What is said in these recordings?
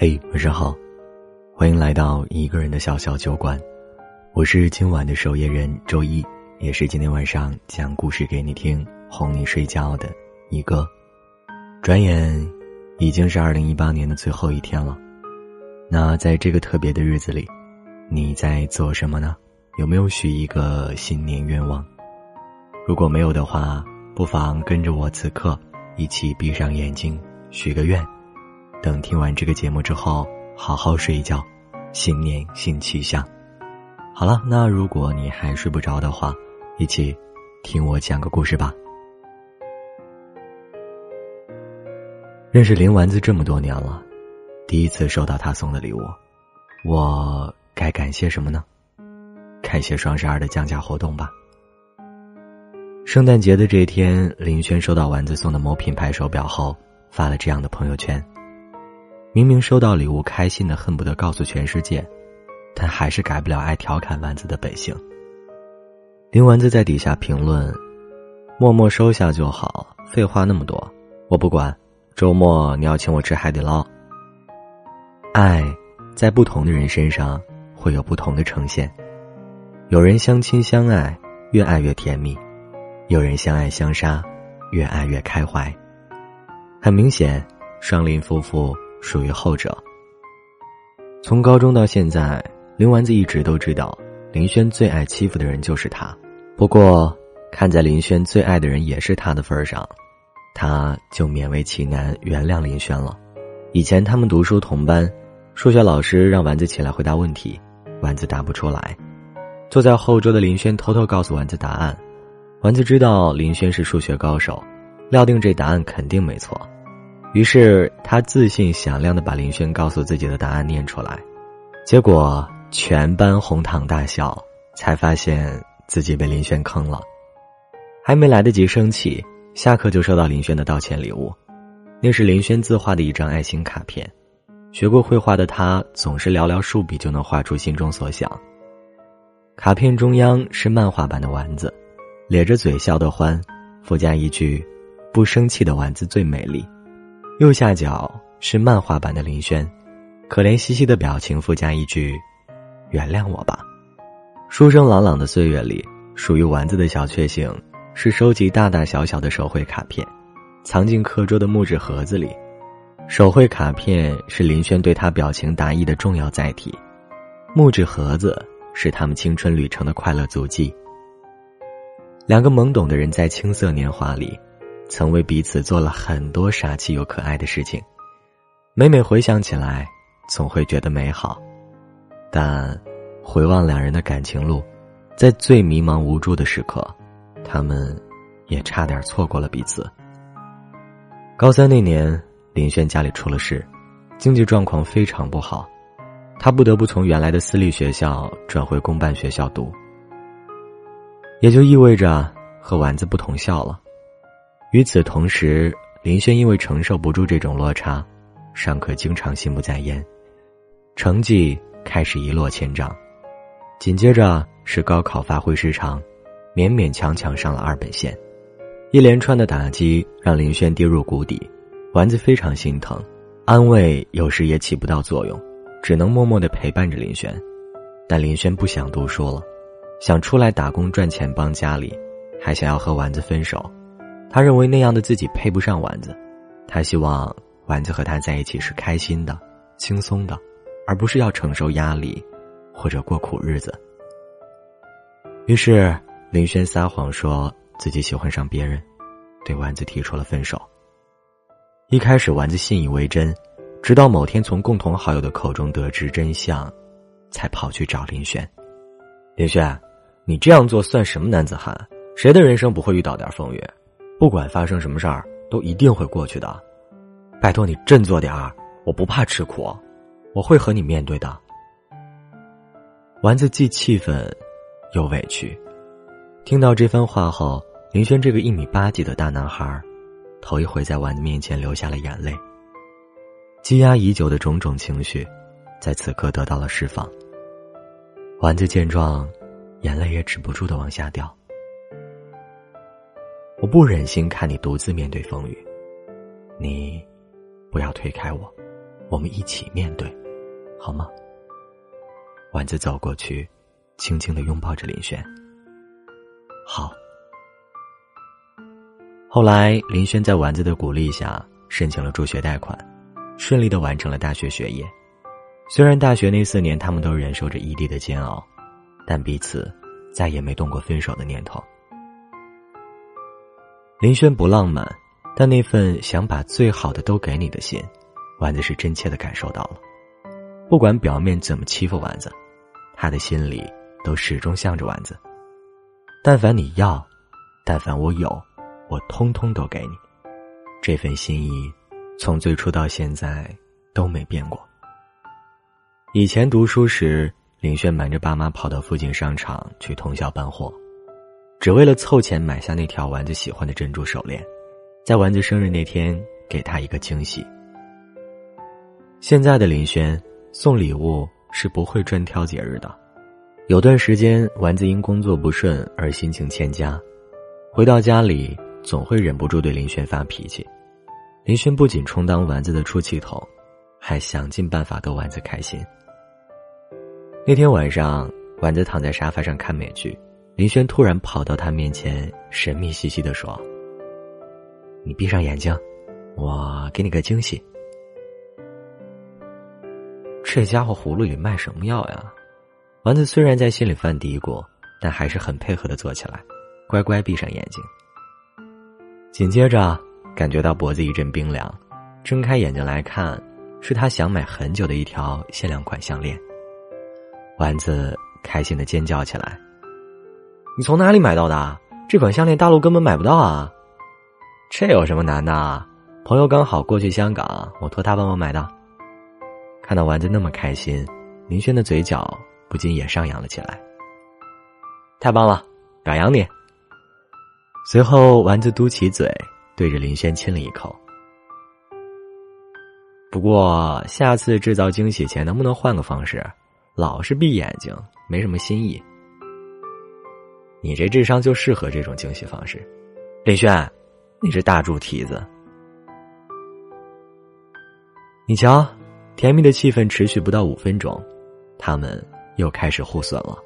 嘿，晚上好，欢迎来到一个人的小小酒馆，我是今晚的守夜人周一，也是今天晚上讲故事给你听、哄你睡觉的一个。转眼已经是二零一八年的最后一天了，那在这个特别的日子里，你在做什么呢？有没有许一个新年愿望？如果没有的话，不妨跟着我此刻一起闭上眼睛许个愿。等听完这个节目之后，好好睡一觉，新年新气象。好了，那如果你还睡不着的话，一起听我讲个故事吧。认识林丸子这么多年了，第一次收到他送的礼物，我该感谢什么呢？感谢双十二的降价活动吧。圣诞节的这一天，林轩收到丸子送的某品牌手表后，发了这样的朋友圈。明明收到礼物，开心的恨不得告诉全世界，但还是改不了爱调侃丸子的本性。林丸子在底下评论：“默默收下就好，废话那么多，我不管。周末你要请我吃海底捞。”爱，在不同的人身上会有不同的呈现。有人相亲相爱，越爱越甜蜜；有人相爱相杀，越爱越开怀。很明显，双林夫妇。属于后者。从高中到现在，林丸子一直都知道，林轩最爱欺负的人就是他。不过，看在林轩最爱的人也是他的份上，他就勉为其难原谅林轩了。以前他们读书同班，数学老师让丸子起来回答问题，丸子答不出来。坐在后桌的林轩偷偷告诉丸子答案，丸子知道林轩是数学高手，料定这答案肯定没错。于是他自信响亮的把林轩告诉自己的答案念出来，结果全班哄堂大笑，才发现自己被林轩坑了。还没来得及生气，下课就收到林轩的道歉礼物，那是林轩自画的一张爱心卡片。学过绘画的他总是寥寥数笔就能画出心中所想。卡片中央是漫画版的丸子，咧着嘴笑得欢，附加一句：“不生气的丸子最美丽。”右下角是漫画版的林轩，可怜兮兮的表情，附加一句：“原谅我吧。”书声朗朗的岁月里，属于丸子的小确幸是收集大大小小的手绘卡片，藏进课桌的木质盒子里。手绘卡片是林轩对他表情达意的重要载体，木质盒子是他们青春旅程的快乐足迹。两个懵懂的人在青涩年华里。曾为彼此做了很多傻气又可爱的事情，每每回想起来，总会觉得美好。但回望两人的感情路，在最迷茫无助的时刻，他们也差点错过了彼此。高三那年，林轩家里出了事，经济状况非常不好，他不得不从原来的私立学校转回公办学校读，也就意味着和丸子不同校了。与此同时，林轩因为承受不住这种落差，上课经常心不在焉，成绩开始一落千丈。紧接着是高考发挥失常，勉勉强强上了二本线。一连串的打击让林轩跌入谷底，丸子非常心疼，安慰有时也起不到作用，只能默默的陪伴着林轩。但林轩不想读书了，想出来打工赚钱帮家里，还想要和丸子分手。他认为那样的自己配不上丸子，他希望丸子和他在一起是开心的、轻松的，而不是要承受压力或者过苦日子。于是林轩撒谎说自己喜欢上别人，对丸子提出了分手。一开始丸子信以为真，直到某天从共同好友的口中得知真相，才跑去找林轩。林轩，你这样做算什么男子汉？谁的人生不会遇到点风雨？不管发生什么事儿，都一定会过去的。拜托你振作点儿，我不怕吃苦，我会和你面对的。丸子既气愤，又委屈。听到这番话后，林轩这个一米八几的大男孩，头一回在丸子面前流下了眼泪。积压已久的种种情绪，在此刻得到了释放。丸子见状，眼泪也止不住的往下掉。我不忍心看你独自面对风雨，你不要推开我，我们一起面对，好吗？丸子走过去，轻轻的拥抱着林轩。好。后来，林轩在丸子的鼓励下申请了助学贷款，顺利的完成了大学学业。虽然大学那四年他们都忍受着异地的煎熬，但彼此再也没动过分手的念头。林轩不浪漫，但那份想把最好的都给你的心，丸子是真切的感受到了。不管表面怎么欺负丸子，他的心里都始终向着丸子。但凡你要，但凡我有。我通通都给你，这份心意，从最初到现在都没变过。以前读书时，林轩瞒着爸妈跑到附近商场去通宵搬货，只为了凑钱买下那条丸子喜欢的珍珠手链，在丸子生日那天给她一个惊喜。现在的林轩送礼物是不会专挑节日的，有段时间丸子因工作不顺而心情欠佳，回到家里。总会忍不住对林轩发脾气，林轩不仅充当丸子的出气筒，还想尽办法逗丸子开心。那天晚上，丸子躺在沙发上看美剧，林轩突然跑到他面前，神秘兮兮的说：“你闭上眼睛，我给你个惊喜。”这家伙葫芦里卖什么药呀？丸子虽然在心里犯嘀咕，但还是很配合的坐起来，乖乖闭上眼睛。紧接着，感觉到脖子一阵冰凉，睁开眼睛来看，是他想买很久的一条限量款项链。丸子开心的尖叫起来：“你从哪里买到的？这款项链大陆根本买不到啊！这有什么难的？朋友刚好过去香港，我托他帮我买的。”看到丸子那么开心，林轩的嘴角不禁也上扬了起来。太棒了，表扬你！随后，丸子嘟起嘴，对着林轩亲了一口。不过，下次制造惊喜前能不能换个方式？老是闭眼睛，没什么新意。你这智商就适合这种惊喜方式，林轩，你这大猪蹄子！你瞧，甜蜜的气氛持续不到五分钟，他们又开始互损了。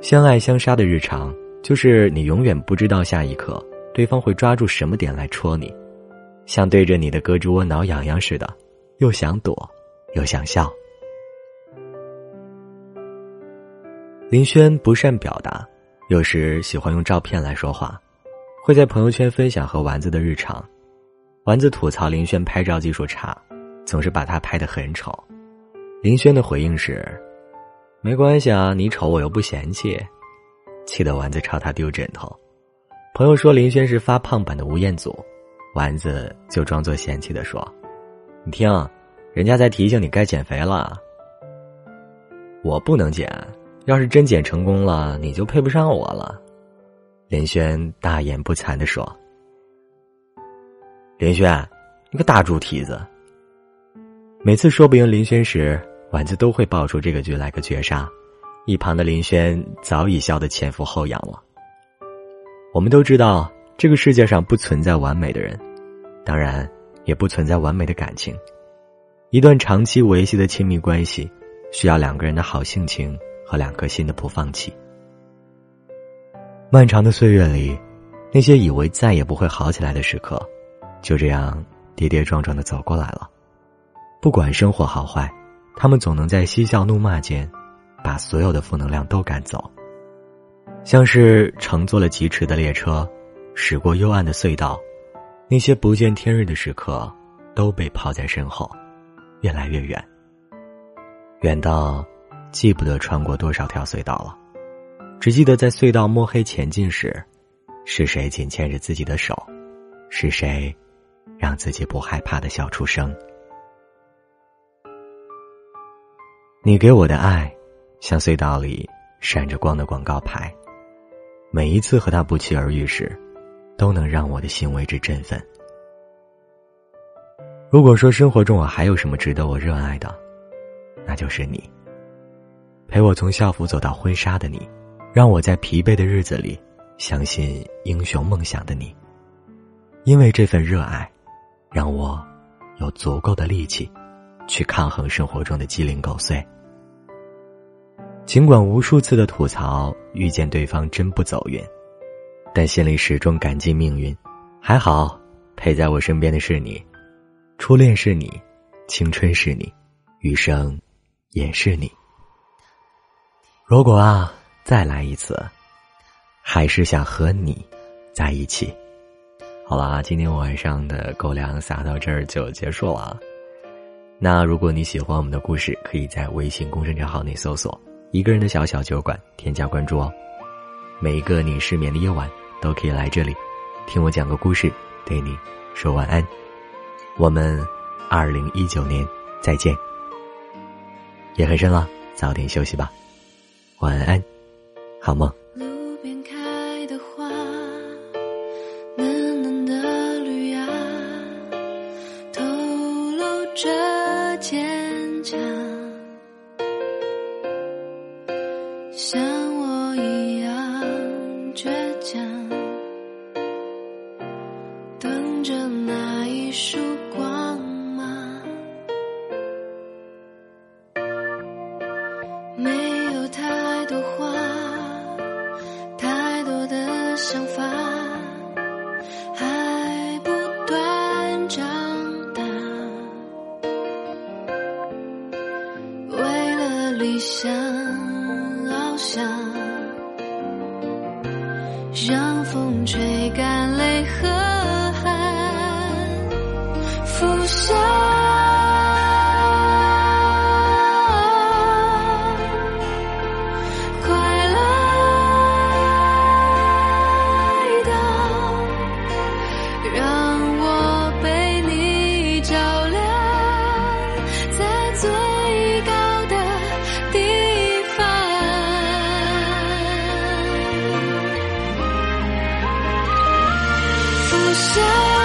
相爱相杀的日常。就是你永远不知道下一刻对方会抓住什么点来戳你，像对着你的胳肢窝挠痒痒似的，又想躲，又想笑。林轩不善表达，有时喜欢用照片来说话，会在朋友圈分享和丸子的日常。丸子吐槽林轩拍照技术差，总是把他拍得很丑。林轩的回应是：“没关系啊，你丑我又不嫌弃。”气得丸子朝他丢枕头，朋友说林轩是发胖版的吴彦祖，丸子就装作嫌弃的说：“你听，人家在提醒你该减肥了。”我不能减，要是真减成功了，你就配不上我了。”林轩大言不惭的说。“林轩，你个大猪蹄子！”每次说不赢林轩时，丸子都会爆出这个局来个绝杀。一旁的林轩早已笑得前俯后仰了。我们都知道，这个世界上不存在完美的人，当然也不存在完美的感情。一段长期维系的亲密关系，需要两个人的好性情和两颗心的不放弃。漫长的岁月里，那些以为再也不会好起来的时刻，就这样跌跌撞撞的走过来了。不管生活好坏，他们总能在嬉笑怒骂间。把所有的负能量都赶走，像是乘坐了疾驰的列车，驶过幽暗的隧道，那些不见天日的时刻都被抛在身后，越来越远，远到记不得穿过多少条隧道了，只记得在隧道摸黑前进时，是谁紧牵着自己的手，是谁让自己不害怕的笑出声。你给我的爱。像隧道里闪着光的广告牌，每一次和他不期而遇时，都能让我的心为之振奋。如果说生活中我还有什么值得我热爱的，那就是你。陪我从校服走到婚纱的你，让我在疲惫的日子里相信英雄梦想的你。因为这份热爱，让我有足够的力气，去抗衡生活中的鸡零狗碎。尽管无数次的吐槽，遇见对方真不走运，但心里始终感激命运。还好，陪在我身边的是你，初恋是你，青春是你，余生也是你。如果啊，再来一次，还是想和你在一起。好了，今天晚上的狗粮撒到这儿就结束了。那如果你喜欢我们的故事，可以在微信公众账号内搜索“一个人的小小酒馆”，添加关注哦。每一个你失眠的夜晚，都可以来这里，听我讲个故事，对你说晚安。我们二零一九年再见。夜很深了，早点休息吧。晚安，好梦。想。